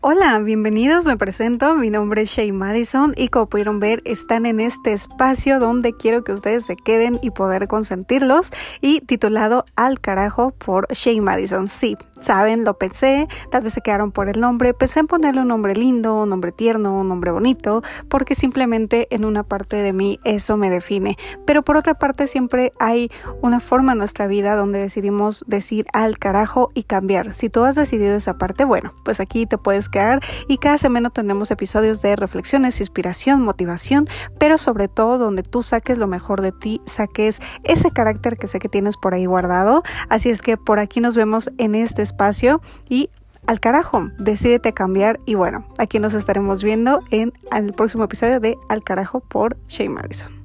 Hola, bienvenidos, me presento, mi nombre es Shay Madison y como pudieron ver están en este espacio donde quiero que ustedes se queden y poder consentirlos y titulado Al carajo por Shay Madison. Sí, saben, lo pensé, tal vez se quedaron por el nombre, pensé en ponerle un nombre lindo, un nombre tierno, un nombre bonito, porque simplemente en una parte de mí eso me define, pero por otra parte siempre hay una forma en nuestra vida donde decidimos decir al carajo y cambiar. Si tú has decidido esa parte, bueno, pues aquí te puedes y cada semana tenemos episodios de reflexiones, inspiración, motivación, pero sobre todo donde tú saques lo mejor de ti, saques ese carácter que sé que tienes por ahí guardado. Así es que por aquí nos vemos en este espacio y al carajo, decídete cambiar y bueno, aquí nos estaremos viendo en el próximo episodio de Al carajo por Shane Madison.